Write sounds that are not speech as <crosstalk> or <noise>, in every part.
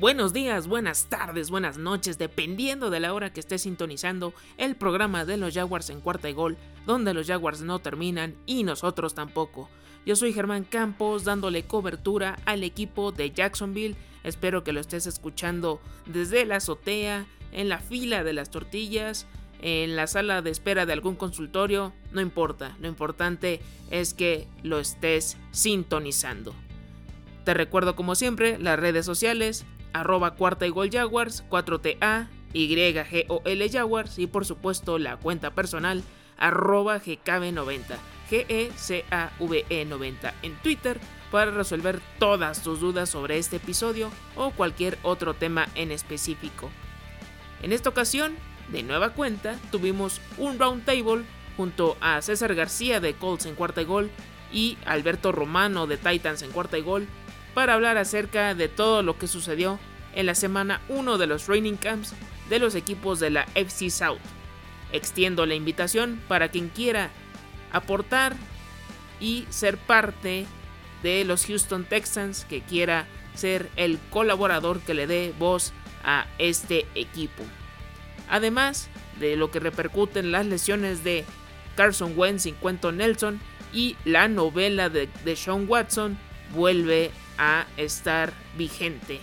Buenos días, buenas tardes, buenas noches, dependiendo de la hora que estés sintonizando el programa de los Jaguars en cuarta y gol, donde los Jaguars no terminan y nosotros tampoco. Yo soy Germán Campos dándole cobertura al equipo de Jacksonville. Espero que lo estés escuchando desde la azotea, en la fila de las tortillas, en la sala de espera de algún consultorio. No importa, lo importante es que lo estés sintonizando. Te recuerdo como siempre las redes sociales, arroba cuarta y gol Jaguars, 4TA, YGOL Jaguars y por supuesto la cuenta personal arroba GKB90, G-E-C-A-V-E 90 en Twitter para resolver todas tus dudas sobre este episodio o cualquier otro tema en específico. En esta ocasión, de nueva cuenta, tuvimos un round table junto a César García de Colts en cuarta y gol y Alberto Romano de Titans en cuarta y gol para hablar acerca de todo lo que sucedió en la semana 1 de los training camps de los equipos de la FC South. Extiendo la invitación para quien quiera aportar y ser parte de los Houston Texans, que quiera ser el colaborador que le dé voz a este equipo. Además de lo que repercuten las lesiones de Carson Wentz y Nelson y la novela de, de Sean Watson vuelve a estar vigente.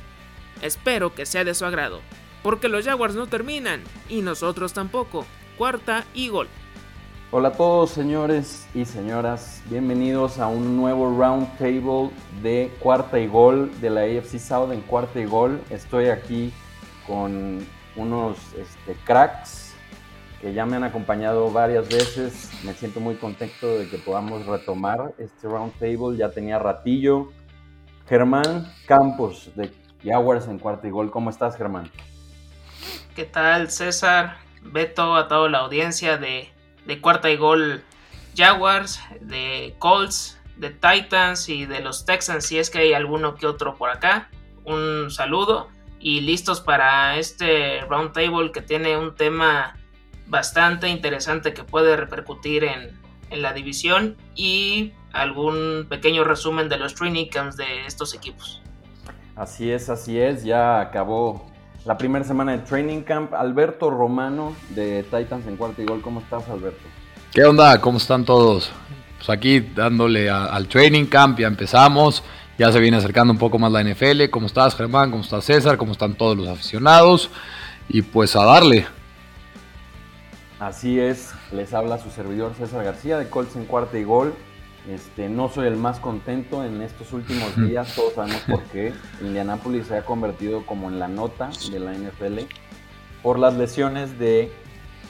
Espero que sea de su agrado, porque los Jaguars no terminan y nosotros tampoco. Cuarta y gol. Hola a todos señores y señoras, bienvenidos a un nuevo round table de cuarta y gol de la AFC South en cuarta y gol. Estoy aquí con unos este, cracks que ya me han acompañado varias veces. Me siento muy contento de que podamos retomar este round table. Ya tenía ratillo. Germán Campos de Jaguars en cuarta y gol. ¿Cómo estás, Germán? ¿Qué tal, César? Beto, a toda la audiencia de, de cuarta y gol Jaguars, de Colts, de Titans y de los Texans, si es que hay alguno que otro por acá. Un saludo y listos para este round table que tiene un tema bastante interesante que puede repercutir en, en la división y algún pequeño resumen de los training camps de estos equipos. Así es, así es, ya acabó la primera semana de training camp. Alberto Romano de Titans en cuarto y gol, ¿cómo estás Alberto? ¿Qué onda? ¿Cómo están todos? Pues aquí dándole al training camp, ya empezamos, ya se viene acercando un poco más la NFL. ¿Cómo estás Germán? ¿Cómo estás César? ¿Cómo están todos los aficionados? Y pues a darle. Así es, les habla su servidor César García de Colts en cuarta y gol. Este, no soy el más contento en estos últimos días, todos sabemos por qué. Indianapolis se ha convertido como en la nota de la NFL por las lesiones de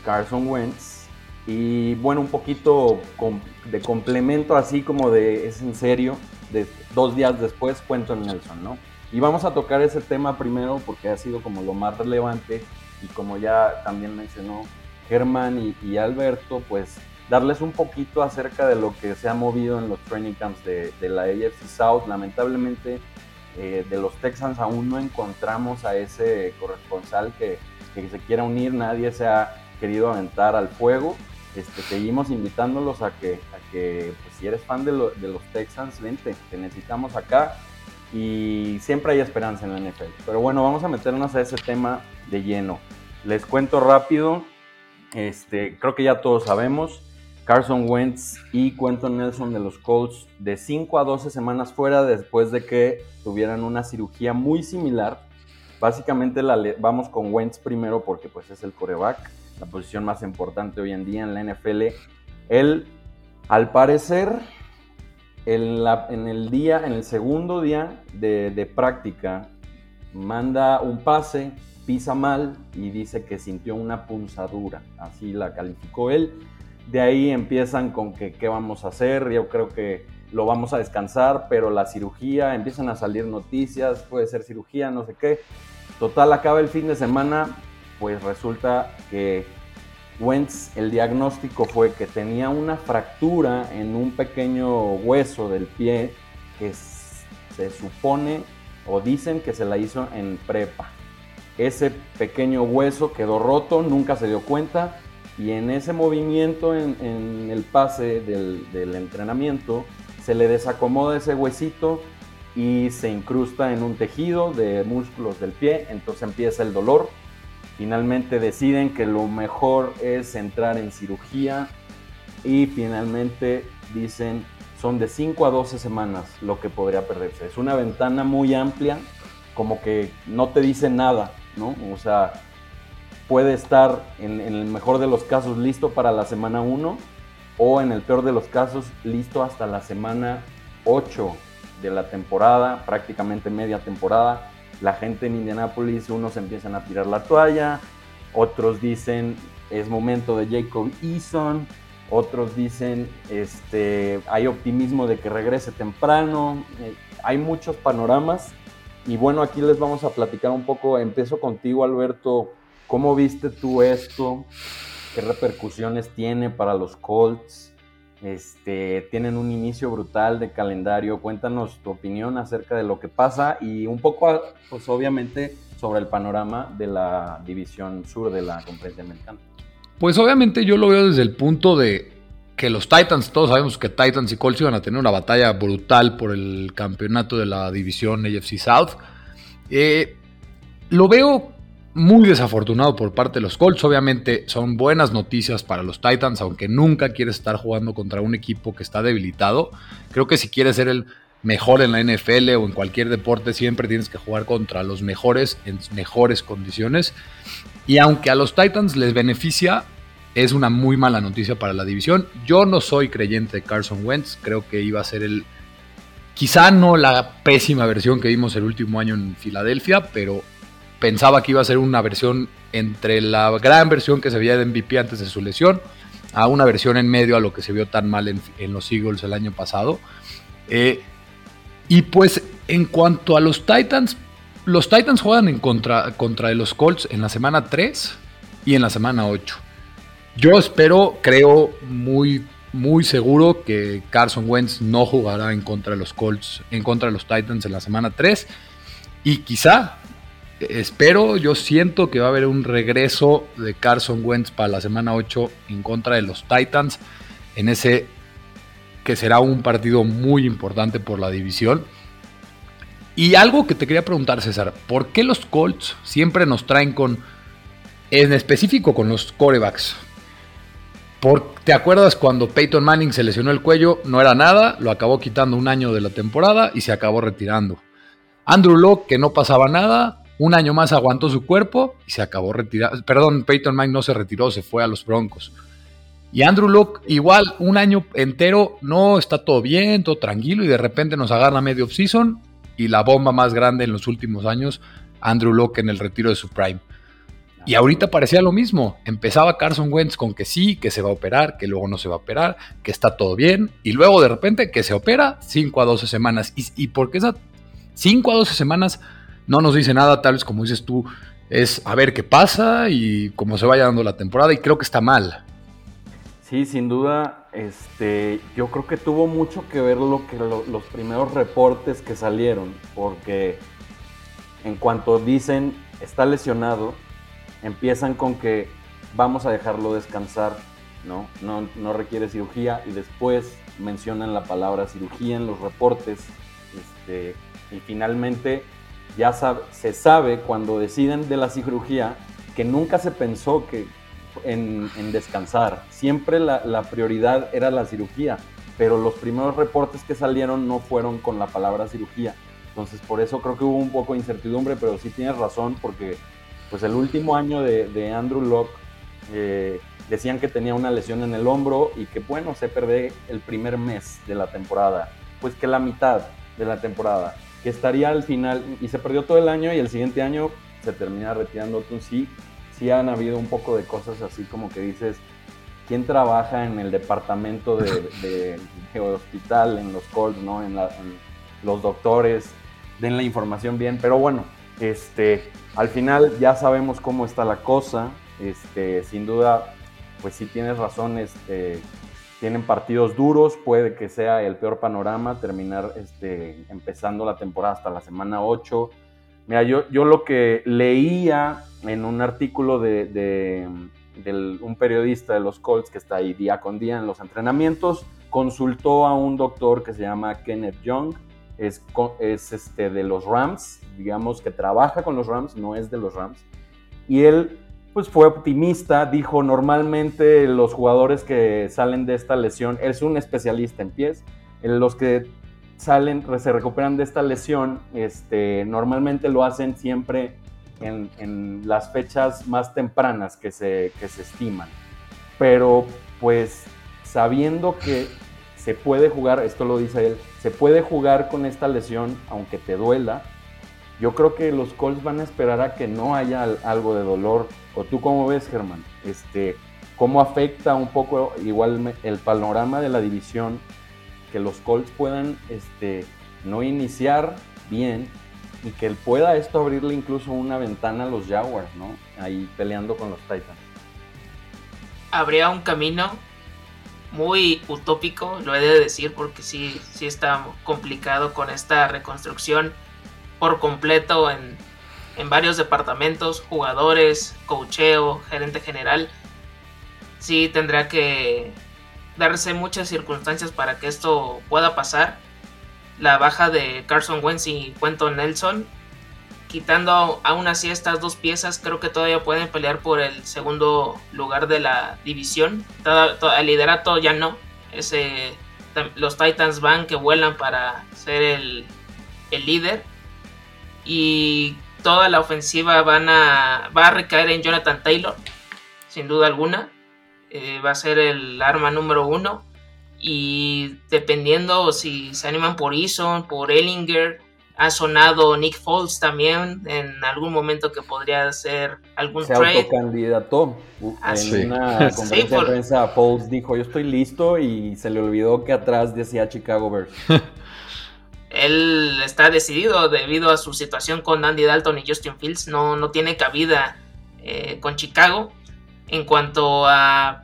Carson Wentz. Y bueno, un poquito de complemento así como de, es en serio, de dos días después cuento en Nelson, ¿no? Y vamos a tocar ese tema primero porque ha sido como lo más relevante y como ya también mencionó Germán y, y Alberto, pues darles un poquito acerca de lo que se ha movido en los training camps de, la AFC South. Lamentablemente, eh, de los Texans aún no encontramos a ese corresponsal que, se quiera unir, nadie se ha querido aventar al fuego. Este, seguimos invitándolos a que, a que pues, si eres fan de, de los Texans, vente, te necesitamos acá y siempre hay esperanza en la NFL. Pero bueno, vamos a meternos a ese tema de lleno. Les cuento rápido, este, creo que ya todos sabemos, Carson Wentz y Quentin Nelson de los Colts de 5 a 12 semanas fuera después de que tuvieran una cirugía muy similar. Básicamente la vamos con Wentz primero porque pues es el coreback, la posición más importante hoy en día en la NFL. Él, al parecer, en, el día, en el segundo día de práctica, manda un pase, pisa mal y dice que sintió una punzadura. Así la calificó él de ahí empiezan con que qué vamos a hacer, yo creo que lo vamos a descansar, pero la cirugía, empiezan a salir noticias, puede ser cirugía, no sé qué. Total, acaba el fin de semana, pues resulta que Wentz, el diagnóstico fue que tenía una fractura en un pequeño hueso del pie que se supone o dicen que se la hizo en prepa. Ese pequeño hueso quedó roto, nunca se dio cuenta, y en ese movimiento, en, el pase del, entrenamiento, se le desacomoda ese huesito y se incrusta en un tejido de músculos del pie, entonces empieza el dolor. Finalmente deciden que lo mejor es entrar en cirugía y finalmente dicen son de 5 a 12 semanas lo que podría perderse. Es una ventana muy amplia, como que no te dice nada, ¿no? O sea, puede estar en, el mejor de los casos listo para la semana 1 o en el peor de los casos listo hasta la semana 8 de la temporada, prácticamente media temporada. La gente en Indianapolis, unos empiezan a tirar la toalla, otros dicen es momento de Jacob Eason, otros dicen este, hay optimismo de que regrese temprano, eh, hay muchos panoramas. Y bueno, aquí les vamos a platicar un poco, empiezo contigo Alberto, ¿cómo viste tú esto? ¿Qué repercusiones tiene para los Colts? Este, tienen un inicio brutal de calendario. Cuéntanos tu opinión acerca de lo que pasa y un poco, pues obviamente, sobre el panorama de la división sur de la conferencia americana. Pues obviamente yo lo veo desde el punto de que los Titans, todos sabemos que Titans y Colts iban a tener una batalla brutal por el campeonato de la división AFC South. Eh, lo veo muy desafortunado por parte de los Colts. Obviamente son buenas noticias para los Titans, aunque nunca quieres estar jugando contra un equipo que está debilitado. Creo que si quieres ser el mejor en la NFL o en cualquier deporte, siempre tienes que jugar contra los mejores en mejores condiciones. Y aunque a los Titans les beneficia, es una muy mala noticia para la división. Yo no soy creyente de Carson Wentz, creo que iba a ser el... Quizá no la pésima versión que vimos el último año en Filadelfia, pero pensaba que iba a ser una versión entre la gran versión que se veía de MVP antes de su lesión a una versión en medio a lo que se vio tan mal en, los Eagles el año pasado. Eh, y pues en cuanto a los Titans, los Titans juegan en contra, contra de los Colts en la semana 3 y en la semana 8. Yo espero, creo muy, muy seguro que Carson Wentz no jugará en contra de los Colts, en contra de los Titans en la semana 3. Y quizá, espero, yo siento que va a haber un regreso de Carson Wentz para la semana 8 en contra de los Titans en ese que será un partido muy importante por la división. Y algo que te quería preguntar, César, ¿por qué los Colts siempre nos traen con, en específico con los corebacks? ¿Te acuerdas cuando Peyton Manning se lesionó el cuello? No era nada, lo acabó quitando un año de la temporada y se acabó retirando. Andrew Locke, que no pasaba nada, un año más aguantó su cuerpo y se acabó retirando. Perdón, Peyton Manning no se retiró, se fue a los Broncos. Y Andrew Locke, igual, un año entero, no está todo bien, todo tranquilo, y de repente nos agarra medio off-season y la bomba más grande en los últimos años, Andrew Locke en el retiro de su prime. Y ahorita parecía lo mismo. Empezaba Carson Wentz con que sí, que se va a operar, que luego no se va a operar, que está todo bien. Y luego de repente que se opera 5 a 12 semanas. Y, y porque esas 5 a 12 semanas no nos dice nada, tal vez como dices tú, es a ver qué pasa y cómo se vaya dando la temporada. Y creo que está mal. Sí, sin duda, este, yo creo que tuvo mucho que ver lo que los primeros reportes que salieron, porque en cuanto dicen está lesionado, empiezan con que vamos a dejarlo descansar, ¿no? No, no requiere cirugía y después mencionan la palabra cirugía en los reportes este, y finalmente ya se sabe cuando deciden de la cirugía que nunca se pensó que en, descansar. Siempre la, prioridad era la cirugía, pero los primeros reportes que salieron no fueron con la palabra cirugía. Entonces por eso creo que hubo un poco de incertidumbre, pero sí tienes razón porque pues el último año de, Andrew Locke eh, decían que tenía una lesión en el hombro y que bueno, se perdió el primer mes de la temporada, pues que la mitad de la temporada, estaría al final y se perdió todo el año y el siguiente año se termina retirando. Entonces sí, sí han habido un poco de cosas así como que dices, ¿quién trabaja en el departamento de, hospital, en los calls, ¿no? En, los doctores, den la información bien, pero bueno, este, al final ya sabemos cómo está la cosa, este, sin duda, pues sí tienes razón, este, tienen partidos duros, puede que sea el peor panorama, terminar este, empezando la temporada hasta la semana 8. Mira, yo, yo lo que leía en un artículo de, un periodista de los Colts que está ahí día con día en los entrenamientos, consultó a un doctor que se llama Kenneth Young, es, es este, de los Rams, digamos que trabaja con los Rams, no es de los Rams. Y él pues fue optimista, dijo normalmente los jugadores que salen de esta lesión, es un especialista en pies, los que salen, se recuperan de esta lesión, este, normalmente lo hacen siempre en, las fechas más tempranas que se, que se estiman. Pero pues sabiendo que se puede jugar, esto lo dice él, se puede jugar con esta lesión aunque te duela, yo creo que los Colts van a esperar a que no haya algo de dolor. ¿O tú cómo ves, Germán? Este, ¿Cómo afecta un poco igual el panorama de la división que los Colts puedan este, no iniciar bien y que pueda esto abrirle incluso una ventana a los Jaguars, ¿no? Ahí peleando con los Titans. Habría un camino muy utópico, lo he de decir porque sí, sí está complicado con esta reconstrucción por completo en, en varios departamentos, jugadores, cocheo, gerente general. Sí tendrá que darse muchas circunstancias para que esto pueda pasar. La baja de Carson Wentz y Quentin Nelson, quitando aún así estas dos piezas, creo que todavía pueden pelear por el segundo lugar de la división. el liderato ya no. Ese, los Titans van que vuelan para ser el, el líder. Y toda la ofensiva van a, va a recaer en Jonathan Taylor, sin duda alguna. Eh, va a ser el arma número uno. Y dependiendo si se animan por Eason, por Ellinger, ha sonado Nick Foles también en algún momento que podría ser algún se trade. autocandidató. Ah, en una <laughs> conferencia de prensa, Foles dijo: Yo estoy listo. Y se le olvidó que atrás decía Chicago Bears. <laughs> Él está decidido debido a su situación con Andy Dalton y Justin Fields. No, no tiene cabida eh, con Chicago. En cuanto a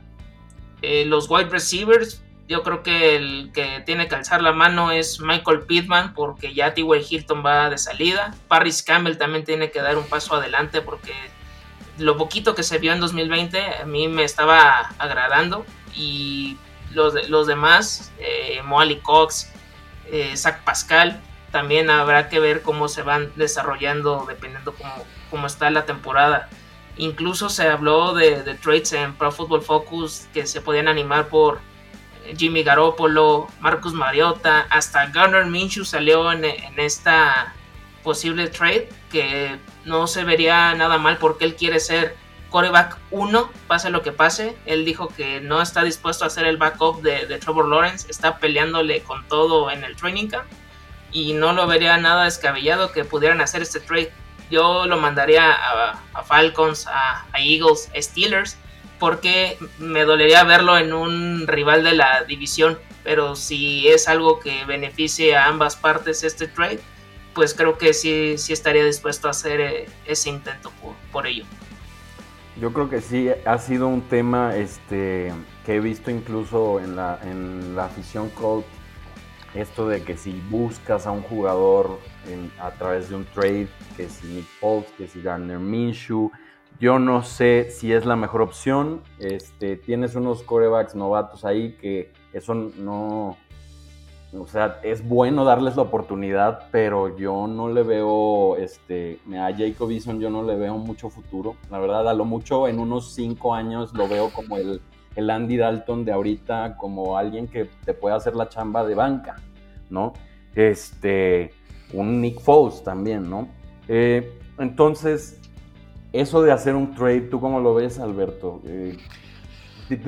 eh, los wide receivers, yo creo que el que tiene que alzar la mano es Michael Pittman porque ya T.Y. Hilton va de salida. Paris Campbell también tiene que dar un paso adelante porque lo poquito que se vio en 2020 a mí me estaba agradando y los, los demás, eh, Cox, eh, Zach Pascal, también habrá que ver cómo se van desarrollando dependiendo cómo, cómo está la temporada. Incluso se habló de, trades en Pro Football Focus que se podían animar por eh, Jimmy Garoppolo, Marcus Mariota, hasta Gunnar Minshew salió en, esta posible trade que no se vería nada mal porque él quiere ser coreback 1, pase lo que pase. Él dijo que no está dispuesto a hacer el backup de, de, Trevor Lawrence, está peleándole con todo en el training camp y no lo vería nada descabellado que pudieran hacer este trade yo lo mandaría a, Falcons, a, Eagles, a Steelers, porque me dolería verlo en un rival de la división. Pero si es algo que beneficie a ambas partes este trade, pues creo que sí, sí estaría dispuesto a hacer eh, ese intento por, ello. Yo creo que sí ha sido un tema este, que he visto incluso en la, en la afición Colt, esto de que si buscas a un jugador a través de un trade, que si Nick Foles, que si Garner Minshew. Yo no sé si es la mejor opción. Este, tienes unos corebacks novatos ahí que eso no. O sea, es bueno darles la oportunidad, pero yo no le veo, este, a Jacob Eason yo no le veo mucho futuro. La verdad, a lo mucho en unos cinco años lo veo como el, el Andy Dalton de ahorita, como alguien que te puede hacer la chamba de banca, ¿no? Este, un Nick Foles también, ¿no? Eh, entonces, eso de hacer un trade, ¿tú cómo lo ves, Alberto? Eh,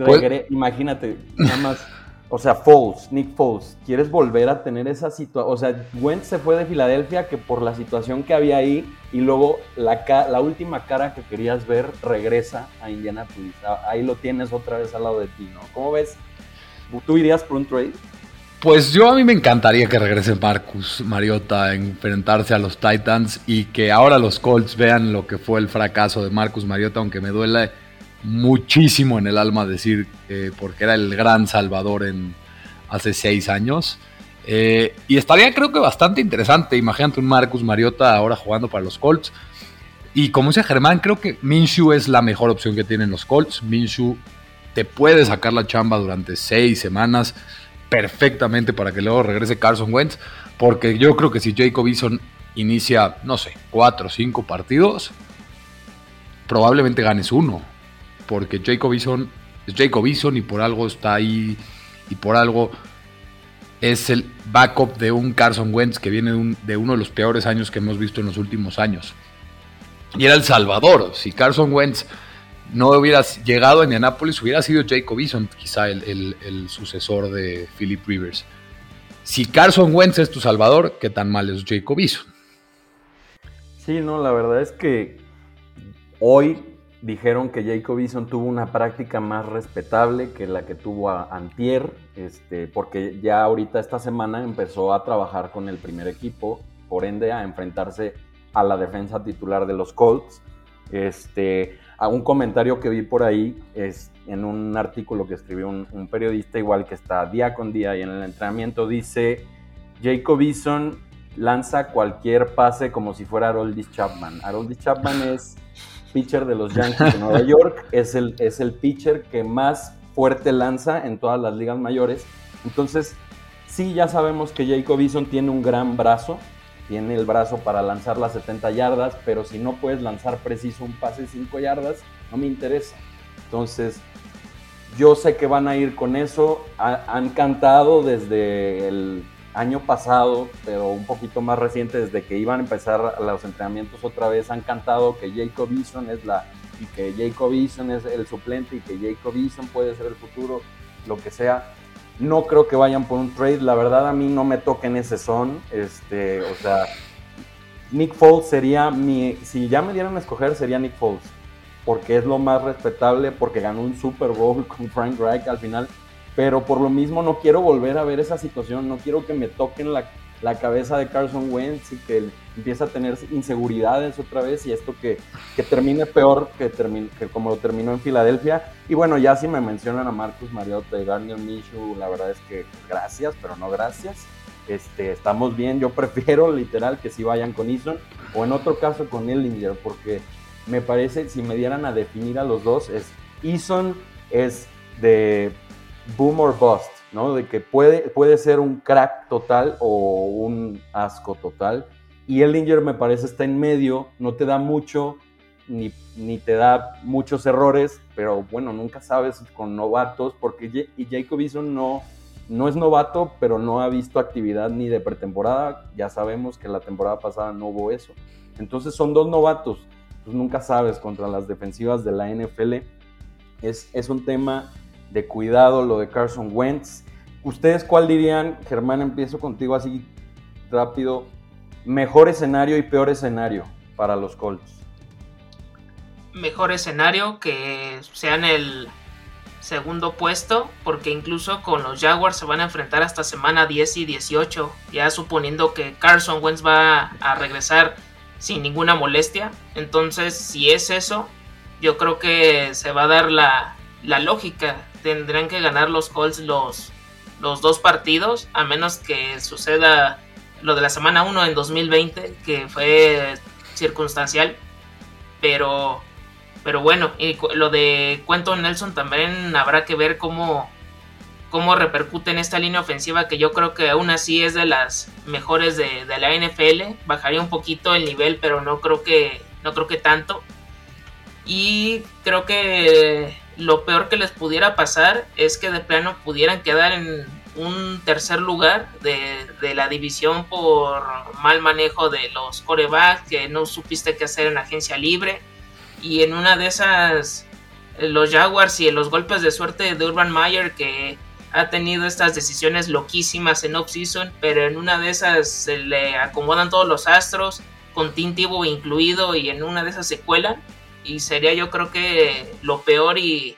pues imagínate, nada más, o sea, Foles, Nick Foles, ¿quieres volver a tener esa situación? O sea, Wentz se fue de Filadelfia que por la situación que había ahí y luego la, la última cara que querías ver regresa a Indianapolis. Ahí lo tienes otra vez al lado de ti, ¿no? ¿Cómo ves? ¿Tú irías por un trade? Pues yo a mí me encantaría que regrese Marcus Mariota a enfrentarse a los Titans y que ahora los Colts vean lo que fue el fracaso de Marcus Mariota, aunque me duele muchísimo en el alma decir eh, porque era el gran salvador en hace seis años. Eh, y estaría creo que bastante interesante, imagínate un Marcus Mariota ahora jugando para los Colts. Y como dice Germán, creo que Minshew es la mejor opción que tienen los Colts. Minshew te puede sacar la chamba durante seis semanas perfectamente para que luego regrese Carson Wentz. Porque yo creo que si Jacob Eason inicia, no sé, cuatro o cinco partidos, probablemente ganes uno. Porque Jacob Eason es Jacob Eason y por algo está ahí y por algo es el backup de un Carson Wentz que viene de, uno de los peores años que hemos visto en los últimos años. Y era El Salvador. Si Carson Wentz no hubiera llegado a Indianapolis, hubiera sido Jacob Eason quizá el, el, sucesor de Philip Rivers. Si Carson Wentz es tu Salvador, ¿qué tan mal es Jacob Eason? Sí, no, la verdad es que hoy dijeron que Jacob Eason tuvo una práctica más respetable que la que tuvo Antier, este, porque ya ahorita esta semana empezó a trabajar con el primer equipo, por ende a enfrentarse a la defensa titular de los Colts. Este, a un comentario que vi por ahí es en un artículo que escribió un, periodista igual que está día con día y en el entrenamiento dice Jacob Eason lanza cualquier pase como si fuera Haroldis Chapman. Haroldis Chapman es pitcher de los Yankees de Nueva York, es el, es el pitcher que más fuerte lanza en todas las ligas mayores. Entonces, sí, ya sabemos que Jacob Eason tiene un gran brazo, tiene el brazo para lanzar las 70 yardas, pero si no puedes lanzar preciso un pase de 5 yardas, no me interesa. Entonces, yo sé que van a ir con eso. han cantado desde el año pasado, pero un poquito más reciente, desde que iban a empezar los entrenamientos otra vez, han cantado que Jacob Eason es la y que Jacob Eason es el suplente y que Jacob Eason puede ser el futuro, lo que sea. No creo que vayan por un trade, la verdad a mí no me toquen ese son, este, o sea, Nick Foles sería mi, si ya me dieran a escoger sería Nick Foles, porque es lo más respetable, porque ganó un Super Bowl <laughs> con Frank Reich al final, pero por lo mismo no quiero volver a ver esa situación, no quiero que me toquen la, cabeza de Carson Wentz y que él a tener inseguridades otra vez y esto que, termine peor que, termine, que como lo terminó en Filadelfia. Y bueno, ya si me mencionan a Marcus Mariota y Daniel Minshew, la verdad es que gracias, pero no gracias. Este, estamos bien, yo <laughs> prefiero literal que si vayan con Eason o en otro caso con Ellinger, porque me parece, si me dieran a definir a los dos, es Eason es de boom or bust, ¿no? De que puede, puede ser un crack total o un asco total. Y Ellinger me parece está en medio, no te da mucho, ni, ni, te da muchos errores, pero bueno, nunca sabes con novatos, porque y Jacob Eason no, no es novato, pero no ha visto actividad ni de pretemporada. Ya sabemos que la temporada pasada no hubo eso. Entonces son dos novatos, pues nunca sabes contra las defensivas de la NFL. Es, es un tema de cuidado lo de Carson Wentz. ¿Ustedes cuál dirían, Germán, empiezo contigo así rápido, mejor escenario y peor escenario para los Colts? Mejor escenario que sean el segundo puesto, porque incluso con los Jaguars se van a enfrentar hasta semana 10 y 18, ya suponiendo que Carson Wentz va a regresar sin ninguna molestia. Entonces, si es eso, yo creo que se va a dar la, la lógica tendrán que ganar los Colts los, los dos partidos, a menos que suceda lo de la semana 1 en 2020, que fue circunstancial. Pero, pero bueno, y lo de Cuento Nelson también habrá que ver cómo, cómo repercute en esta línea ofensiva, que yo creo que aún así es de las mejores de, de la NFL. Bajaría un poquito el nivel, pero no creo que, no creo que tanto. Y creo que lo peor que les pudiera pasar es que de plano pudieran quedar en un tercer lugar de, la división por mal manejo de los corebacks, que no supiste qué hacer en agencia libre. Y en una de esas, los Jaguars y los golpes de suerte de Urban Meyer, que ha tenido estas decisiones loquísimas en off-season, pero en una de esas se le acomodan todos los astros, con Tintivo incluido, y en una de esas se cuelan y sería yo creo que lo peor y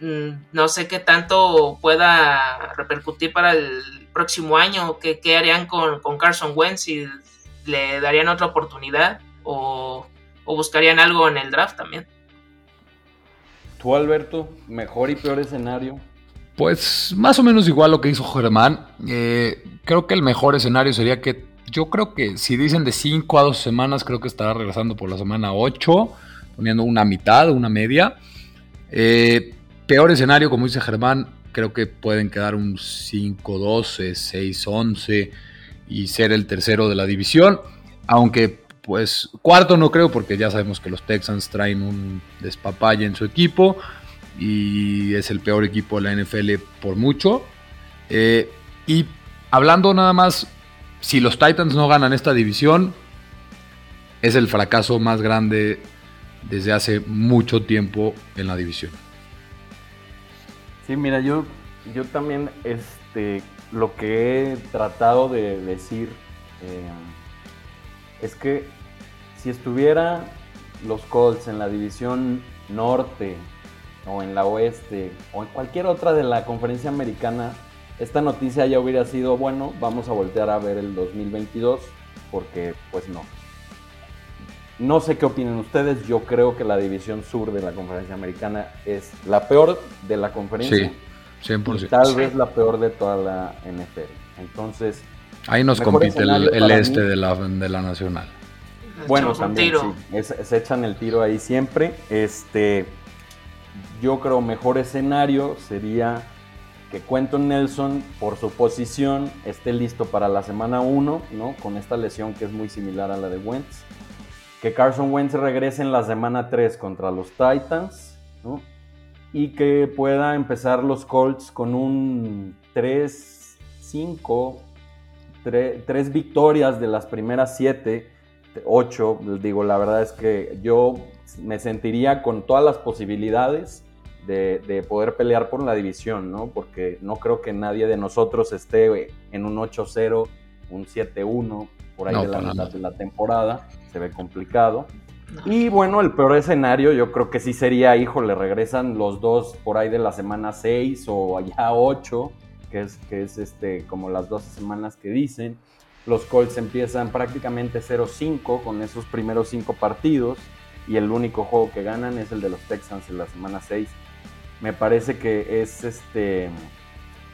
mm, no sé qué tanto pueda repercutir para el próximo año, qué, qué harían con, Carson Wentz, si le darían otra oportunidad o, buscarían algo en el draft también. Tú, Alberto, mejor y peor escenario. Pues más o menos igual lo que hizo Germán. Eh, creo que el mejor escenario sería que yo creo que si dicen de 5 a 2 semanas, creo que estará regresando por la semana 8 poniendo una mitad, una media. Eh, peor escenario, como dice Germán, creo que pueden quedar un 5-12, 6-11. y ser el tercero de la división. Aunque, pues, cuarto no creo, porque ya sabemos que los Texans traen un despapalle en su equipo y es el peor equipo de la NFL por mucho. Eh, y hablando nada más, si los Titans no ganan esta división, es el fracaso más grande desde hace mucho tiempo en la división. Sí, mira, yo, yo también este, lo que he tratado de decir eh, es que si estuviera los Colts en la división norte o en la oeste o en cualquier otra de la conferencia americana, esta noticia ya hubiera sido, bueno, vamos a voltear a ver el 2022 porque pues no. No sé qué opinan ustedes, yo creo que la división sur de la conferencia americana es la peor de la conferencia. Sí, 100%. Y tal vez la peor de toda la NFL. Entonces... Ahí nos compite el, este de, la, de la nacional. Bueno, también sí, se echan el tiro ahí siempre. Este, yo creo mejor escenario sería que Quentin Nelson, por su posición, esté listo para la semana 1, ¿no? Con esta lesión que es muy similar a la de Wentz. Que Carson Wentz regrese en la semana 3 contra los Titans, ¿no? Y que pueda empezar los Colts con un 3-5, 3 victorias de las primeras 7, 8. Digo, la verdad es que yo me sentiría con todas las posibilidades de, poder pelear por la división, ¿no? Porque no creo que nadie de nosotros esté en un 8-0, un 7-1, por ahí de la mitad de la temporada. Se ve complicado. Y bueno, el peor escenario yo creo que sí sería, híjole, regresan los dos por ahí de la semana 6 o allá 8, que es, que es este, como las 12 semanas que dicen. Los Colts empiezan prácticamente 0-5 con esos primeros 5 partidos y el único juego que ganan es el de los Texans en la semana 6. Me parece que es este.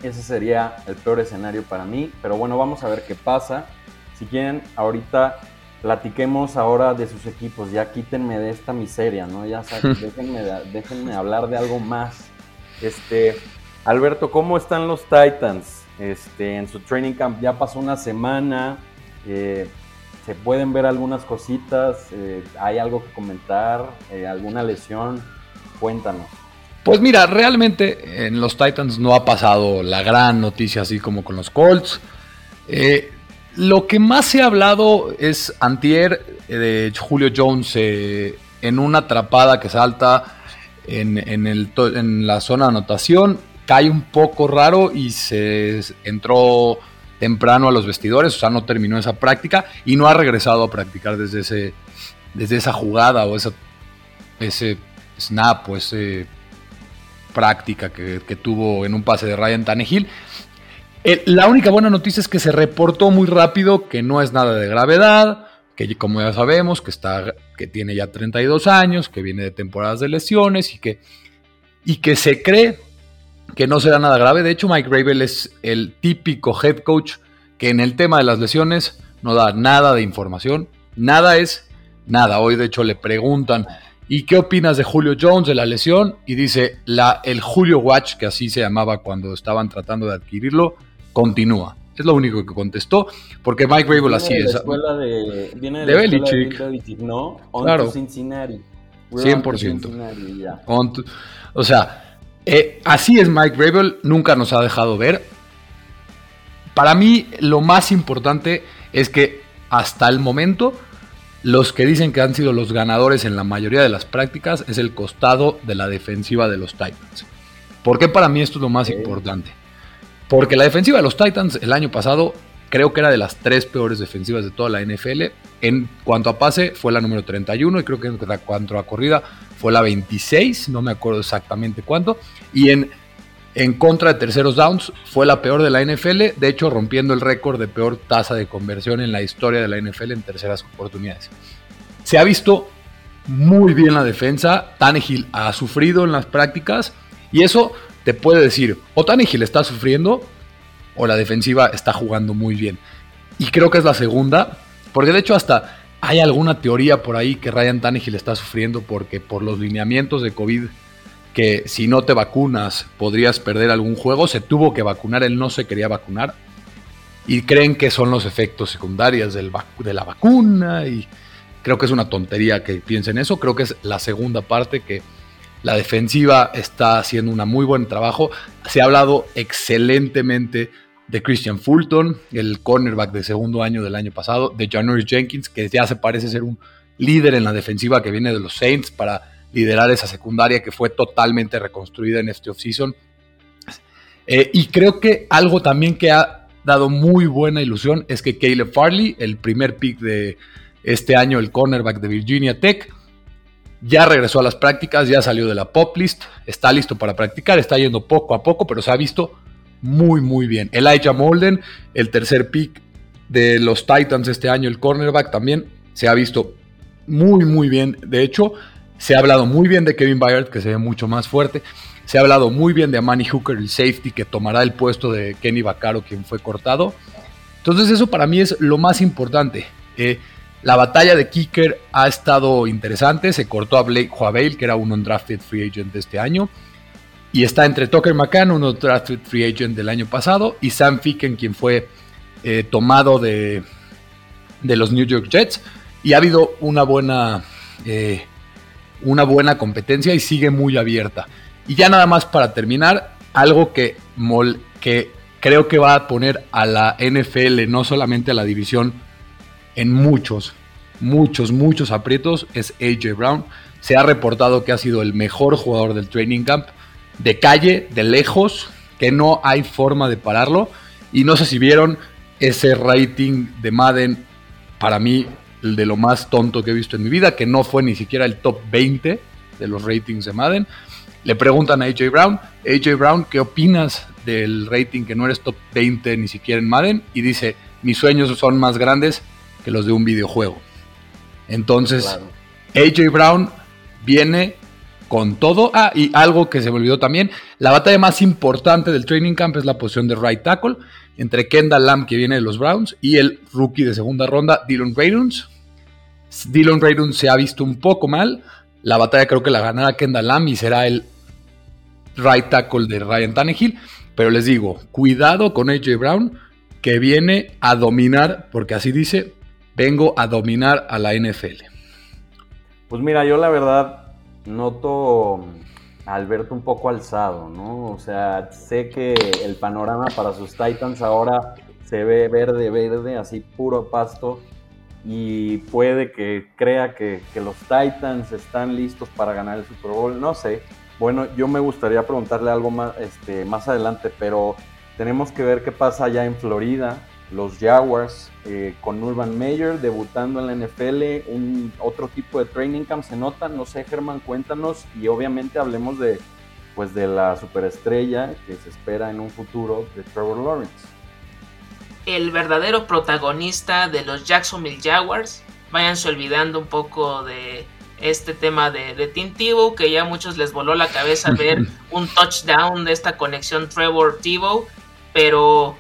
Ese sería el peor escenario para mí. Pero bueno, vamos a ver qué pasa. Si quieren, ahorita platiquemos ahora de sus equipos. Ya quítenme de esta miseria, ¿no? Ya saben, <laughs> déjenme, hablar de algo más. Este, Alberto, ¿cómo están los Titans? Este, en su training camp ya pasó una semana. Eh, se pueden ver algunas cositas. Eh, ¿Hay algo que comentar? Eh, ¿Alguna lesión? Cuéntanos. Pues mira, realmente en los Titans no ha pasado la gran noticia así como con los Colts. Eh, lo que más se ha hablado es antier eh, de Julio Jones eh, en una atrapada que salta en, en, la zona de anotación. Cae un poco raro y se entró temprano a los vestidores, o sea, no terminó esa práctica y no ha regresado a practicar desde, ese, desde esa jugada o esa, ese snap o ese práctica que, tuvo en un pase de Ryan Tannehill. Eh, la única buena noticia es que se reportó muy rápido que no es nada de gravedad, que como ya sabemos, que, está, que tiene ya 32 años, que viene de temporadas de lesiones y que, y que se cree que no será nada grave. De hecho, Mike Rabel es el típico head coach que en el tema de las lesiones no da nada de información. Nada es nada. Hoy, de hecho, le preguntan ¿Y qué opinas de Julio Jones, de la lesión? Y dice, la, el Julio Watch, que así se llamaba cuando estaban tratando de adquirirlo, continúa. Es lo único que contestó, porque Mike Rabel así es. De, viene de, la Belichick. De ¿no? claro. Cincinnati. 100%. o sea, eh, así es Mike Rabel, nunca nos ha dejado ver. Para mí, lo más importante es que hasta el momento los que dicen que han sido los ganadores en la mayoría de las prácticas es el costado de la defensiva de los Titans. ¿Por qué para mí esto es lo más importante? Porque la defensiva de los Titans el año pasado creo que era de las tres peores defensivas de toda la NFL. En cuanto a pase fue la número 31 y creo que en cuanto a corrida fue la 26, no me acuerdo exactamente cuánto. Y en en contra de terceros downs. Fue la peor de la NFL, de hecho rompiendo el récord de peor tasa de conversión en la historia de la NFL en terceras oportunidades. Se ha visto muy bien la defensa, Tannehill ha sufrido en las prácticas y eso te puede decir, o Tannehill está sufriendo o la defensiva está jugando muy bien. Y creo que es la segunda, porque de hecho hasta hay alguna teoría por ahí que Ryan Tannehill está sufriendo porque por los lineamientos de COVID que si no te vacunas podrías perder algún juego. Se tuvo que vacunar, él no se quería vacunar. y creen que son los efectos secundarios del de la vacuna y creo que es una tontería que piensen eso, creo que es la segunda parte que la defensiva está haciendo un muy buen trabajo, se ha hablado excelentemente de Christian Fulton, el cornerback de segundo año del año pasado, de Janoris Jenkins, que ya se parece ser un líder en la defensiva que viene de los Saints para liderar esa secundaria que fue totalmente reconstruida en este offseason. Eh, y creo que algo también que ha dado muy buena ilusión es que Caleb Farley, el primer pick de este año, el cornerback de Virginia Tech, ya regresó a las prácticas, ya salió de la pop list, está listo para practicar, está yendo poco a poco, pero se ha visto muy, muy bien. Elijah Molden, el tercer pick de los Titans este año, el cornerback también, se ha visto muy, muy bien. De hecho, se ha hablado muy bien de Kevin Byard, que se ve mucho más fuerte. Se ha hablado muy bien de Manny Hooker, el safety, que tomará el puesto de Kenny Vaccaro, quien fue cortado. Entonces eso para mí es lo más importante. Eh, la batalla de kicker ha estado interesante. Se cortó a Blake Huaveil, que era un undrafted free agent de este año. Y está entre Tucker McCann, un undrafted free agent del año pasado, y Sam Ficken, quien fue eh, tomado de, de, los New York Jets. Y ha habido una buena, eh, una buena competencia y sigue muy abierta. Y ya nada más para terminar, algo que, que creo que va a poner a la NFL, no solamente a la división, en muchos, muchos, muchos aprietos, es AJ Brown. Se ha reportado que ha sido el mejor jugador del training camp, de calle, de lejos, que no hay forma de pararlo. Y no sé si vieron ese rating de Madden, para mí, el de lo más tonto que he visto en mi vida, que no fue ni siquiera el top 20 de los ratings de Madden. Le preguntan a AJ Brown, AJ Brown, ¿qué opinas del rating que no eres top 20 ni siquiera en Madden? Y dice, mis sueños son más grandes que los de un videojuego. Entonces, AJ Brown viene con todo. Ah, y algo que se me olvidó también, la batalla más importante del training camp es la posición de right tackle entre Kendall Lamb, que viene de los Browns, y el rookie de segunda ronda, Dylan Rayduns. Dylan Rayduns se ha visto un poco mal. La batalla creo que la ganará Kendall Lamb y será el right tackle de Ryan Tannehill. Pero les digo, cuidado con AJ Brown, que viene a dominar, porque así dice, vengo a dominar a la NFL. Pues mira, yo la verdad noto a Alberto un poco alzado, ¿no? O sea, sé que el panorama para sus Titans ahora se ve verde, verde, así puro pasto. Y puede que crea que, que los Titans están listos para ganar el Super Bowl, no sé. Bueno, yo me gustaría preguntarle algo más, este, más adelante, pero tenemos que ver qué pasa allá en Florida. Los Jaguars eh, con Urban Meyer debutando en la NFL, un otro tipo de training camp se nota, no sé Germán, cuéntanos y obviamente hablemos de pues de la superestrella que se espera en un futuro de Trevor Lawrence. El verdadero protagonista de los Jacksonville Jaguars, váyanse olvidando un poco de este tema de, de Tim Tebow, que ya a muchos les voló la cabeza ver <laughs> un touchdown de esta conexión Trevor Tebow, pero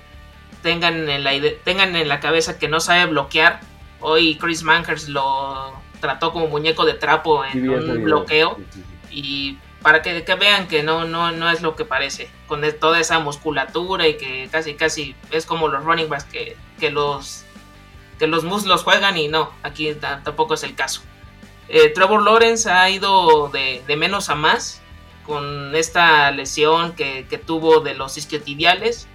tengan en la, tengan en la cabeza que no sabe bloquear. Hoy Chris Mankers lo trató como muñeco de trapo en un bloqueo. Y para que, vean que no, no, no es lo que parece. Con toda esa musculatura y que casi casi es como los running backs que, que los que los muslos juegan y no, aquí tampoco es el caso. Eh, Trevor Lawrence ha ido de, menos a más con esta lesión que, que tuvo de los isquiotibiales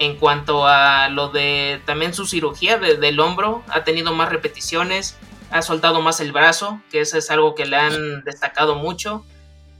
en cuanto a lo de también su cirugía del hombro, ha tenido más repeticiones, ha soltado más el brazo, que eso es algo que le han destacado mucho.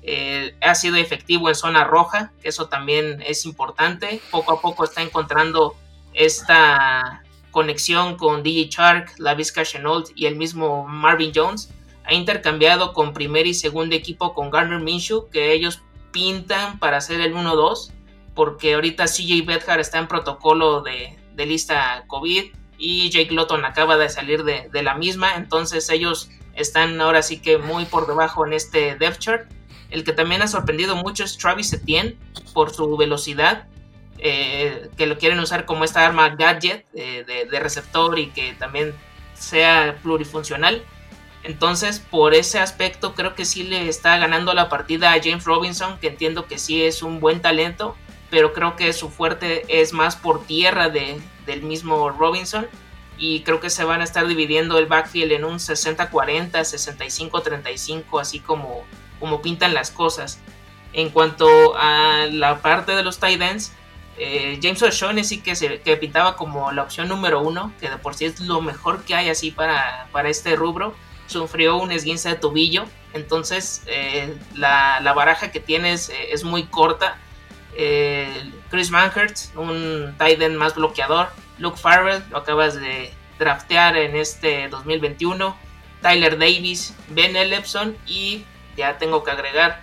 Eh, ha sido efectivo en zona roja, que eso también es importante. Poco a poco está encontrando esta conexión con DJ Shark, la Vizca Chenault y el mismo Marvin Jones. Ha intercambiado con primer y segundo equipo con Garner Minshew, que ellos pintan para hacer el 1-2 porque ahorita CJ Bedhar está en protocolo de, lista COVID y Jake Lotton acaba de salir de, la misma, entonces ellos están ahora sí que muy por debajo en este depth chart. El que también ha sorprendido mucho es Travis Etienne por su velocidad, eh, que lo quieren usar como esta arma gadget eh, de, receptor y que también sea plurifuncional. Entonces, por ese aspecto, creo que sí le está ganando la partida a James Robinson, que entiendo que sí es un buen talento, pero creo que su fuerte es más por tierra de, del mismo Robinson y creo que se van a estar dividiendo el backfield en un 60-40, 65-35, así como, como pintan las cosas. En cuanto a la parte de los tight ends, eh, James O'Shaughnessy que, se, que pintaba como la opción número uno, que de por sí es lo mejor que hay así para, para este rubro, sufrió un esguince de tobillo, entonces eh, la, la, baraja que tienes eh, es muy corta. Chris Manhert, un tight end más bloqueador, Luke Farrell, lo acabas de draftear en este 2021, Tyler Davis, Ben Ellefson y ya tengo que agregar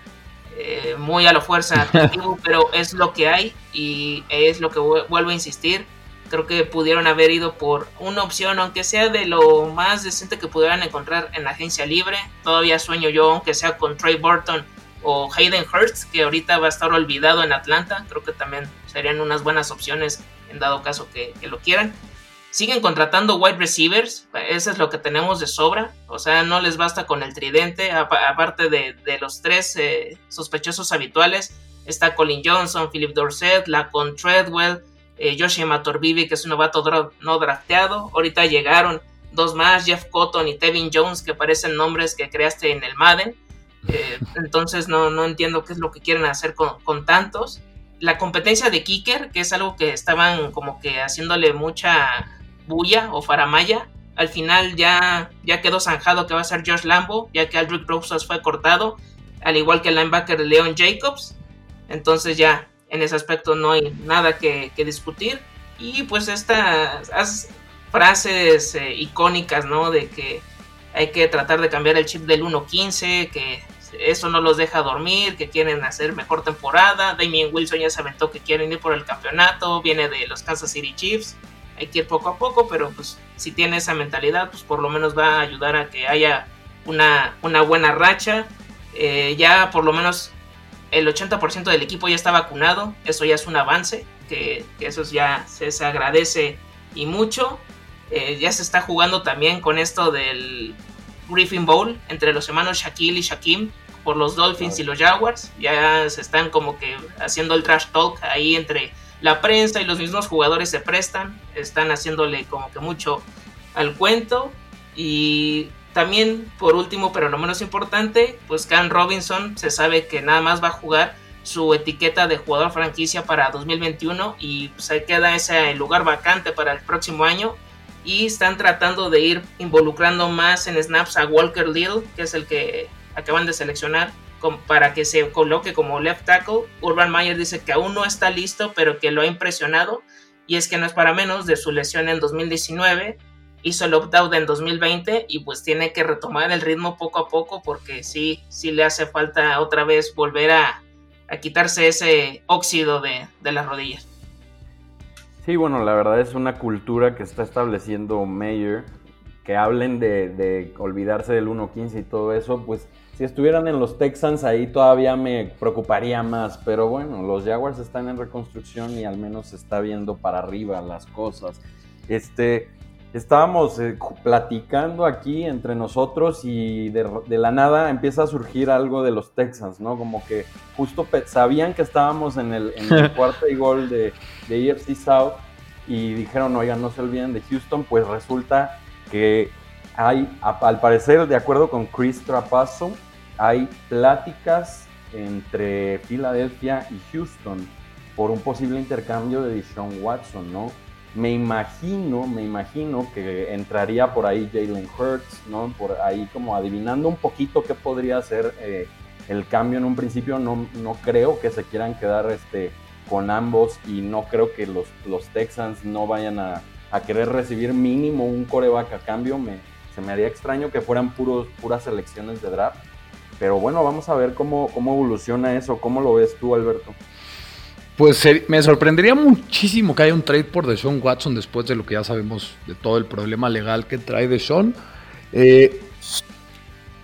eh, muy a la fuerza, <laughs> pero es lo que hay y es lo que vuelvo a insistir. Creo que pudieron haber ido por una opción, aunque sea de lo más decente que pudieran encontrar en la agencia libre. Todavía sueño yo, aunque sea con Trey Burton o Hayden Hurst, que ahorita va a estar olvidado en Atlanta. Creo que también serían unas buenas opciones en dado caso que, lo quieran. Siguen contratando wide receivers, eso es lo que tenemos de sobra, o sea, no les basta con el tridente, aparte de, los tres eh, sospechosos habituales, está Colin Johnson, Philip Dorset, Lacon Treadwell, eh, Josh Matorbibi, que es un novato no drafteado, ahorita llegaron dos más, Jeff Cotton y Tevin Jones, que parecen nombres que creaste en el Madden, eh, entonces no, no, entiendo qué es lo que quieren hacer con, tantos la competencia de kicker, que es algo que estaban como que haciéndole mucha bulla o faramaya, al final ya, ya quedó zanjado que va a ser Josh Lambo, ya que Aldrich Rosas fue cortado, al igual que el linebacker Leon Jacobs. Entonces ya en ese aspecto no hay nada que, discutir. Y pues estas frases eh, icónicas, ¿no? De que hay que tratar de cambiar el chip del 1.15, que eso no los deja dormir, que quieren hacer mejor temporada. Damien Wilson ya se aventó que quieren ir por el campeonato, viene de los Kansas City Chiefs. Hay que ir poco a poco, pero pues si tiene esa mentalidad, pues por lo menos va a ayudar a que haya una, una buena racha. Eh, ya por lo menos el 80% del equipo ya está vacunado, eso ya es un avance, que, eso ya se, agradece y mucho. Eh, ya se está jugando también con esto del Griffin Bowl entre los hermanos Shaquille y Shaquim por los Dolphins y los Jaguars. Ya se están como que haciendo el trash talk ahí entre la prensa y los mismos jugadores se prestan. Están haciéndole como que mucho al cuento. Y también, por último, pero no menos importante, pues Cam Robinson se sabe que nada más va a jugar su etiqueta de jugador franquicia para 2021 y se queda ese lugar vacante para el próximo año y están tratando de ir involucrando más en snaps a Walker Little, que es el que acaban de seleccionar para que se coloque como left tackle. Urban Meyer dice que aún no está listo, pero que lo ha impresionado y es que no es para menos de su lesión en 2019, hizo el opt-out en 2020 y pues tiene que retomar el ritmo poco a poco porque sí, sí le hace falta otra vez volver a, quitarse ese óxido de, de las rodillas. Sí, bueno, la verdad es una cultura que está estableciendo Mayer, que hablen de, olvidarse del 1.15 y todo eso, pues si estuvieran en los Texans ahí todavía me preocuparía más, pero bueno, los Jaguars están en reconstrucción y al menos se está viendo para arriba las cosas. Este, estábamos eh, platicando aquí entre nosotros y de, la nada empieza a surgir algo de los Texans, ¿no? Como que justo sabían que estábamos en el, <laughs> cuarto y gol de, de EFC South y dijeron, oigan, no se olviden de Houston, pues resulta que hay, al parecer, de acuerdo con Chris Trapasso, hay pláticas entre Filadelfia y Houston por un posible intercambio de Deshaun Watson, ¿no? Me imagino, me imagino que entraría por ahí Jalen Hurts, ¿no? Por ahí como adivinando un poquito qué podría ser eh, el cambio en un principio. No, no creo que se quieran quedar este, con ambos y no creo que los, los Texans no vayan a, querer recibir mínimo un coreback a cambio. Me, se me haría extraño que fueran puros, puras selecciones de draft. Pero bueno, vamos a ver cómo, cómo evoluciona eso. ¿Cómo lo ves tú, Alberto? Pues me sorprendería muchísimo que haya un trade por Deshaun Watson después de lo que ya sabemos de todo el problema legal que trae Deshaun. Eh,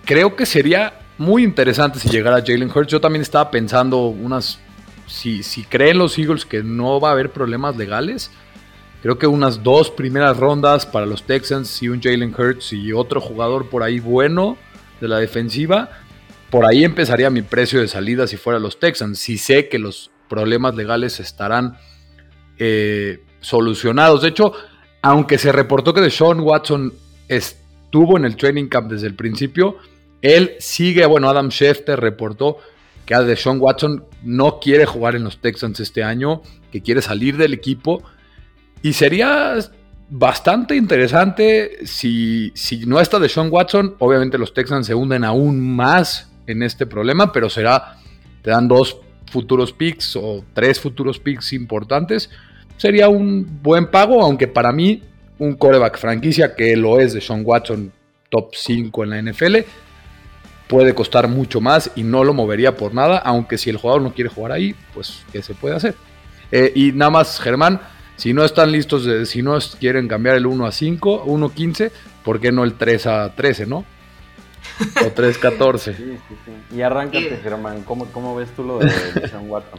creo que sería muy interesante si llegara Jalen Hurts. Yo también estaba pensando unas. Si, creen los Eagles que no va a haber problemas legales, creo que unas dos primeras rondas para los Texans y un Jalen Hurts y otro jugador por ahí bueno de la defensiva. Por ahí empezaría mi precio de salida si fuera los Texans. Si sé que los problemas legales estarán eh, solucionados. De hecho, aunque se reportó que Deshaun Watson estuvo en el training camp desde el principio, él sigue, bueno, Adam Schefter reportó que a Deshaun Watson no quiere jugar en los Texans este año, que quiere salir del equipo. Y sería bastante interesante si, si no está Deshaun Watson. Obviamente los Texans se hunden aún más en este problema, pero será, te dan dos futuros picks o tres futuros picks importantes. Sería un buen pago, aunque para mí un coreback franquicia que lo es de Sean Watson top 5 en la NFL puede costar mucho más y no lo movería por nada, aunque si el jugador no quiere jugar ahí, pues ¿qué se puede hacer? Eh, y nada más, Germán, si no están listos, de, si no quieren cambiar el 1 a 5, 1 a 15, ¿por qué no el 3 a 13, no? O 3 a 14. Sí, sí, sí. Y arráncate, Germán, ¿Cómo, ¿cómo, ves tú lo de, Sean Watson?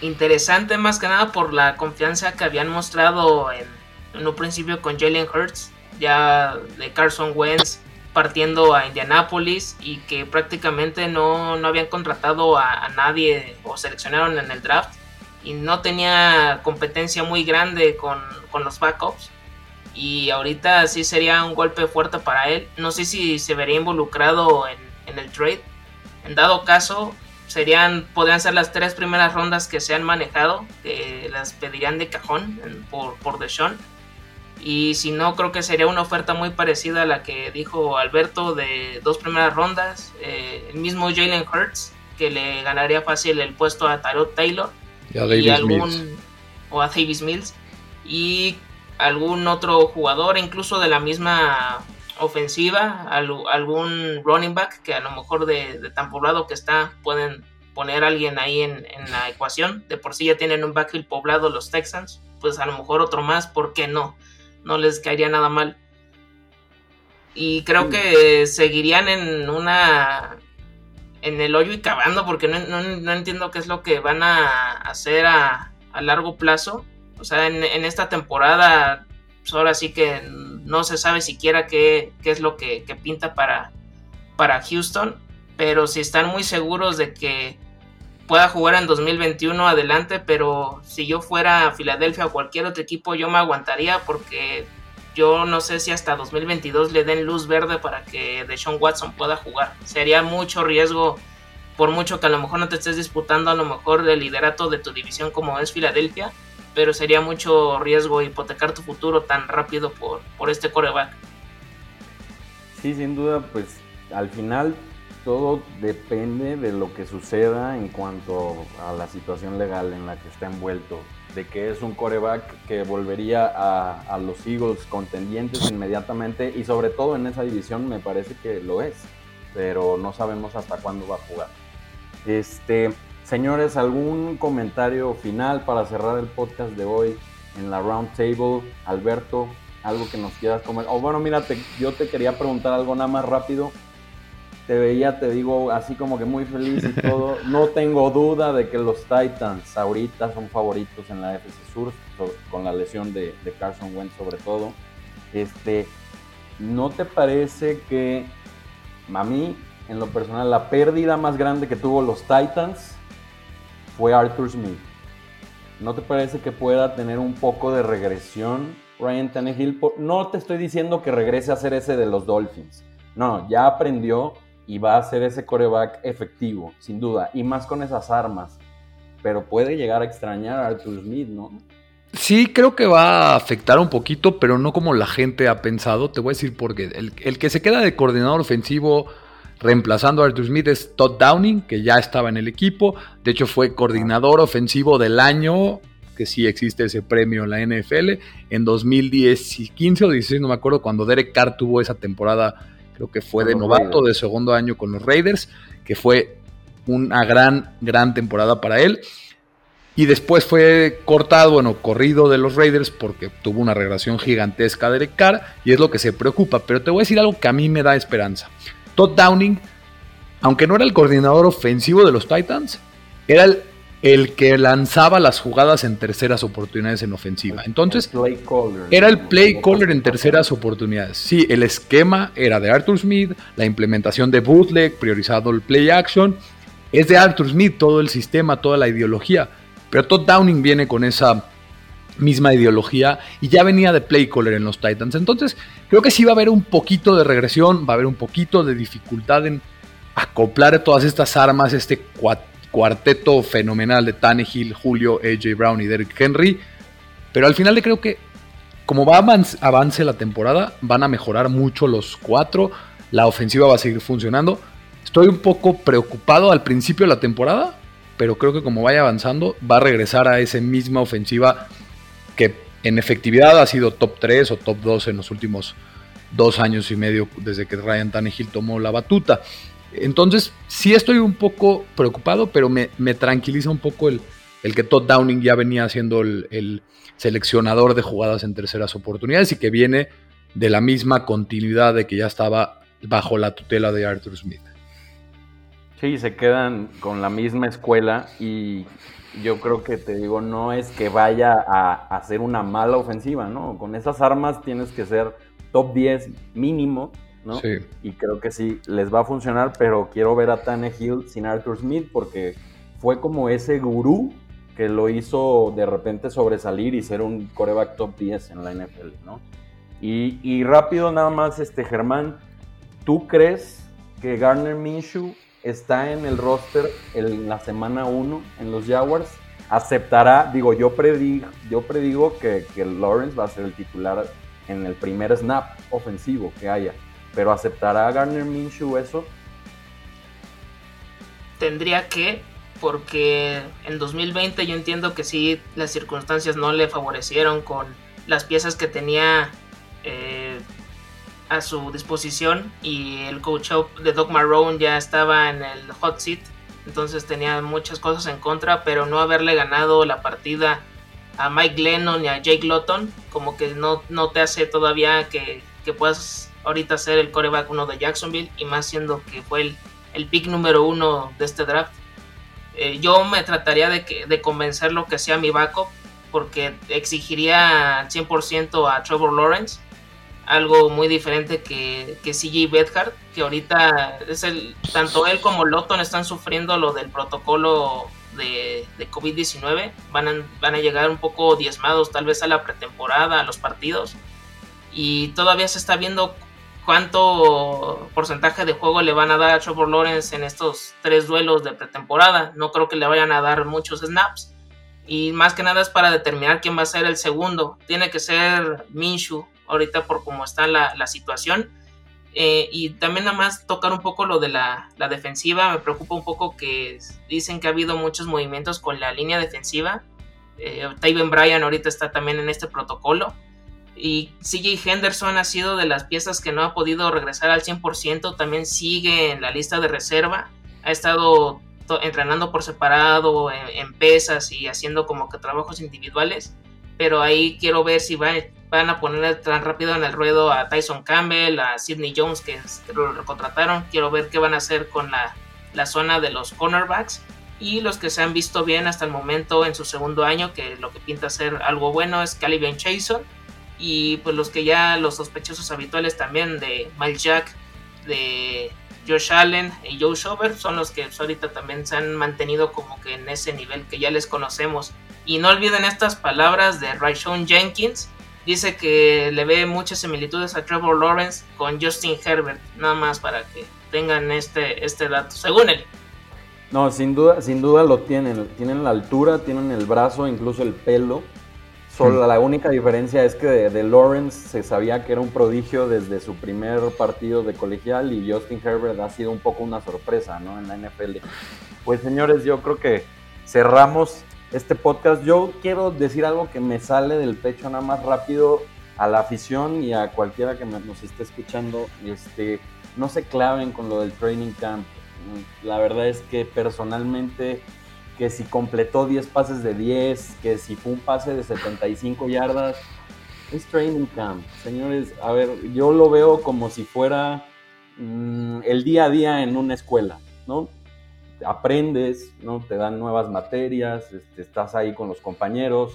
Interesante más que nada por la confianza que habían mostrado en, en un principio con Jalen Hurts, ya de Carson Wentz partiendo a Indianapolis y que prácticamente no, habían contratado a, nadie o seleccionaron en el draft y no tenía competencia muy grande con, los backups y ahorita sí sería un golpe fuerte para él. No sé si se vería involucrado en, el trade. En dado caso, serían, podrían ser las tres primeras rondas que se han manejado, que las pedirían de cajón por, por Deshaun y si no, creo que sería una oferta muy parecida a la que dijo Alberto de dos primeras rondas. Eh, el mismo Jalen Hurts, que le ganaría fácil el puesto a Tarot Taylor. Y a Davis algún, O a Davis Mills. Y algún otro jugador, incluso de la misma ofensiva, algún running back que a lo mejor de, tan poblado que está, pueden poner a alguien ahí en, en, la ecuación. De por sí ya tienen un backfield poblado los Texans, pues a lo mejor otro más, ¿por qué no? No les caería nada mal. Y creo que seguirían en una. en el hoyo y cavando, porque no, entiendo qué es lo que van a hacer a, largo plazo. O sea, en, esta temporada, pues ahora sí que no se sabe siquiera qué, es lo que, pinta para, para Houston. Pero si están muy seguros de que pueda jugar en 2021 adelante, pero si yo fuera a Filadelfia o cualquier otro equipo, yo me aguantaría porque yo no sé si hasta 2022 le den luz verde para que Deshaun Watson pueda jugar. Sería mucho riesgo, por mucho que a lo mejor no te estés disputando a lo mejor el liderato de tu división como es Filadelfia, pero sería mucho riesgo hipotecar tu futuro tan rápido por, por este coreback. Sí, sin duda, pues al final todo depende de lo que suceda en cuanto a la situación legal en la que está envuelto. De que es un coreback que volvería a, los Eagles contendientes inmediatamente y sobre todo en esa división me parece que lo es, pero no sabemos hasta cuándo va a jugar. Este, señores, ¿algún comentario final para cerrar el podcast de hoy en la Round Table? Alberto, algo que nos quieras comer. O bueno, mira, yo te quería preguntar algo nada más rápido te veía, te digo, así como que muy feliz y todo. <laughs> No tengo duda de que los Titans ahorita son favoritos en la FC Sur, con la lesión de, Carson Wentz sobre todo. Este, ¿No te parece que a mí, en lo personal, la pérdida más grande que tuvo los Titans fue Arthur Smith? ¿No te parece que pueda tener un poco de regresión Ryan Tannehill? No te estoy diciendo que regrese a ser ese de los Dolphins. No, ya aprendió y va a ser ese coreback efectivo, sin duda, y más con esas armas. Pero puede llegar a extrañar a Arthur Smith, ¿no? Sí, creo que va a afectar un poquito, pero no como la gente ha pensado. Te voy a decir por qué. El, que se queda de coordinador ofensivo reemplazando a Arthur Smith es Todd Downing, que ya estaba en el equipo. De hecho, fue coordinador ofensivo del año, que sí existe ese premio en la NFL, en 2010, 15 o 16, no me acuerdo, cuando Derek Carr tuvo esa temporada creo que fue de novato de segundo año con los Raiders, que fue una gran, gran temporada para él. Y después fue cortado, bueno, corrido de los Raiders porque tuvo una regresión gigantesca de Carr y es lo que se preocupa. Pero te voy a decir algo que a mí me da esperanza. Todd Downing, aunque no era el coordinador ofensivo de los Titans, era el el que lanzaba las jugadas en terceras oportunidades en ofensiva. Entonces, era el play caller en terceras oportunidades. Sí, el esquema era de Arthur Smith, la implementación de bootleg, priorizado el play action, es de Arthur Smith todo el sistema, toda la ideología. Pero Todd Downing viene con esa misma ideología y ya venía de play caller en los Titans. Entonces, creo que sí va a haber un poquito de regresión, va a haber un poquito de dificultad en acoplar todas estas armas, este cuarteto fenomenal de Tannehill, Julio, AJ Brown y Derrick Henry. Pero al final le creo que como va a avance la temporada, van a mejorar mucho los cuatro. La ofensiva va a seguir funcionando. Estoy un poco preocupado al principio de la temporada, pero creo que como vaya avanzando, va a regresar a esa misma ofensiva que en efectividad ha sido top 3 o top 2 en los últimos dos años y medio desde que Ryan Tannehill tomó la batuta. Entonces, sí estoy un poco preocupado, pero me, tranquiliza un poco el, el, que Todd Downing ya venía siendo el, seleccionador de jugadas en terceras oportunidades y que viene de la misma continuidad de que ya estaba bajo la tutela de Arthur Smith. Sí, se quedan con la misma escuela y yo creo que te digo, no es que vaya a hacer una mala ofensiva, ¿no? Con esas armas tienes que ser top 10 mínimo, ¿no? Sí. Y creo que sí, les va a funcionar, pero quiero ver a Hill sin Arthur Smith porque fue como ese gurú que lo hizo de repente sobresalir y ser un coreback top 10 en la NFL, ¿no? Y, y rápido nada más, este Germán, ¿tú crees que Garner Minshew está en el roster en la semana 1 en los Jaguars, aceptará, digo, yo predigo, yo predigo que, que, Lawrence va a ser el titular en el primer snap ofensivo que haya, pero ¿aceptará Garner Minshew eso? Tendría que, porque en 2020 yo entiendo que sí, las circunstancias no le favorecieron con las piezas que tenía eh, a su disposición y el coach de Doc Marrone ya estaba en el hot seat, entonces tenía muchas cosas en contra, pero no haberle ganado la partida a Mike Lennon y a Jake Lotton, como que no, no te hace todavía que, que puedas ahorita ser el coreback uno de Jacksonville y más siendo que fue el, el pick número uno de este draft. Eh, yo me trataría de, que, de convencerlo que sea mi backup porque exigiría 100% a Trevor Lawrence algo muy diferente que, que CJ Bedhart, que ahorita es el, tanto él como Lotton están sufriendo lo del protocolo de, de COVID-19, van a, van a llegar un poco diezmados tal vez a la pretemporada, a los partidos, y todavía se está viendo cuánto porcentaje de juego le van a dar a Trevor Lawrence en estos tres duelos de pretemporada, no creo que le vayan a dar muchos snaps, y más que nada es para determinar quién va a ser el segundo, tiene que ser Minshew ahorita por cómo está la, situación. Eh, y también nada más tocar un poco lo de la, defensiva, me preocupa un poco que dicen que ha habido muchos movimientos con la línea defensiva. Eh, Taven Bryan ahorita está también en este protocolo. Y CJ Henderson ha sido de las piezas que no ha podido regresar al 100%, también sigue en la lista de reserva. Ha estado entrenando por separado en, pesas y haciendo como que trabajos individuales. Pero ahí quiero ver si va, van a poner tan rápido en el ruedo a Tyson Campbell, a Sidney Jones que, lo recontrataron. Quiero ver qué van a hacer con la, zona de los cornerbacks y los que se han visto bien hasta el momento en su segundo año, que lo que pinta ser algo bueno es Caliban Chason y pues los que ya los sospechosos habituales también de Miles Jack, de Josh Allen y Joe Shover son los que ahorita también se han mantenido como que en ese nivel que ya les conocemos. Y no olviden estas palabras de Rayshon Jenkins, dice que le ve muchas similitudes a Trevor Lawrence con Justin Herbert, nada más para que tengan este, este dato, según él. No, sin duda, sin duda lo tienen, tienen la altura, tienen el brazo, incluso el pelo. Solo hmm. la única diferencia es que de, Lawrence se sabía que era un prodigio desde su primer partido de colegial y Justin Herbert ha sido un poco una sorpresa, ¿no? En la NFL. Pues señores, yo creo que cerramos este podcast. Yo quiero decir algo que me sale del pecho nada más rápido a la afición y a cualquiera que nos esté escuchando. Este, no se claven con lo del training camp. La verdad es que personalmente, que si completó 10 pases de 10, que si fue un pase de 75 yardas, es training camp. Señores, a ver, yo lo veo como si fuera mm, el día a día en una escuela, ¿no? aprendes, ¿no? Te dan nuevas materias, este, estás ahí con los compañeros.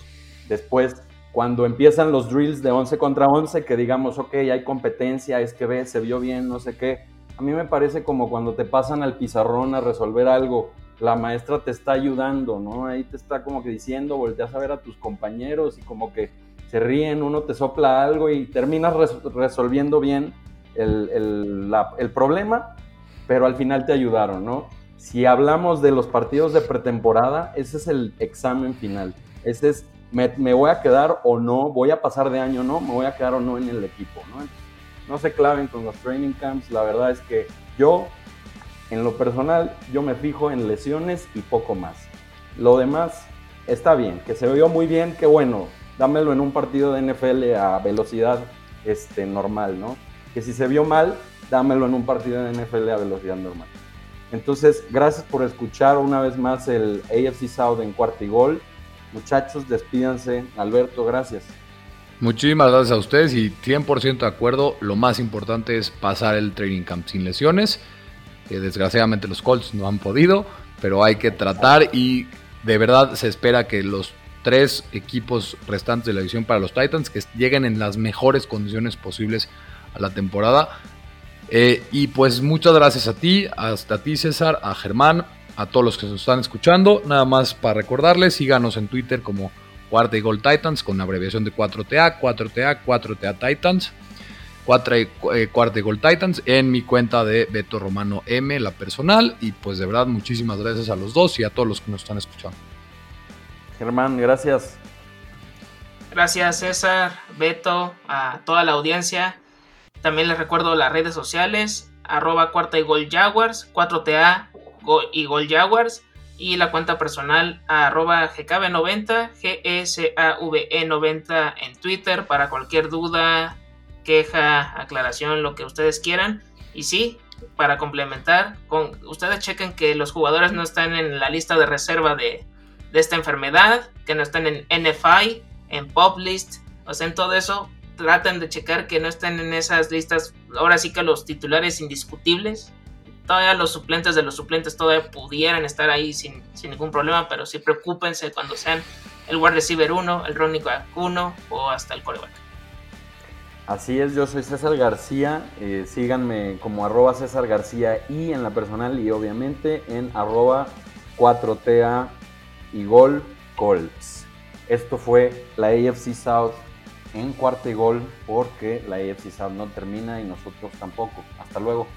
Después, cuando empiezan los drills de 11 contra 11, que digamos, ok, hay competencia, es que ve, se vio bien, no sé qué. A mí me parece como cuando te pasan al pizarrón a resolver algo la maestra te está ayudando, ¿no? Ahí te está como que diciendo, volteas a ver a tus compañeros y como que se ríen, uno te sopla algo y terminas resolviendo bien el, el problema, pero al final te ayudaron, ¿no? Si hablamos de los partidos de pretemporada, ese es el examen final. Ese es, me, voy a quedar o no, voy a pasar de año o no, me voy a quedar o no en el equipo, ¿no? No se claven con los training camps, la verdad es que yo, en lo personal, yo me fijo en lesiones y poco más. Lo demás está bien, que se vio muy bien, que bueno, dámelo en un partido de NFL a velocidad este, normal, ¿no? Que si se vio mal, dámelo en un partido de NFL a velocidad normal. Entonces, gracias por escuchar una vez más el AFC South en cuarto y gol. Muchachos, despídanse. Alberto, gracias. Muchísimas gracias a ustedes y 100% de acuerdo. Lo más importante es pasar el training camp sin lesiones. Desgraciadamente los Colts no han podido, pero hay que tratar y de verdad se espera que los tres equipos restantes de la división para los Titans que lleguen en las mejores condiciones posibles a la temporada. Eh, y pues muchas gracias a ti, hasta a ti César, a Germán, a todos los que nos están escuchando. Nada más para recordarles, síganos en Twitter como Cuarta y Gol Titans con abreviación de 4TA, 4TA, 4TA Titans. Cuarta y, eh, cuarta y Gol Titans en mi cuenta de Beto Romano M, la personal. Y pues de verdad, muchísimas gracias a los dos y a todos los que nos están escuchando. Germán, gracias. Gracias César, Beto, a toda la audiencia. También les recuerdo las redes sociales, arroba cuarta y gol Jaguars, 4TA y gol Jaguars, y la cuenta personal arroba GKB90, GSAVE90 en Twitter para cualquier duda, queja, aclaración, lo que ustedes quieran. Y sí, para complementar, con, ustedes chequen que los jugadores no están en la lista de reserva de, esta enfermedad, que no están en NFI, en PopList, o sea, en todo eso, traten de checar que no estén en esas listas, ahora sí que los titulares indiscutibles. Todavía los suplentes de los suplentes todavía pudieran estar ahí sin, ningún problema, pero sí preocúpense cuando sean el wide receiver 1, el running back 1 o hasta el coreback. Así es, yo soy César García, eh, síganme como arroba César García y en la personal y obviamente en arroba 4TA y Gol Colts. Esto fue la AFC South en cuarto y gol porque la AFC South no termina y nosotros tampoco. Hasta luego.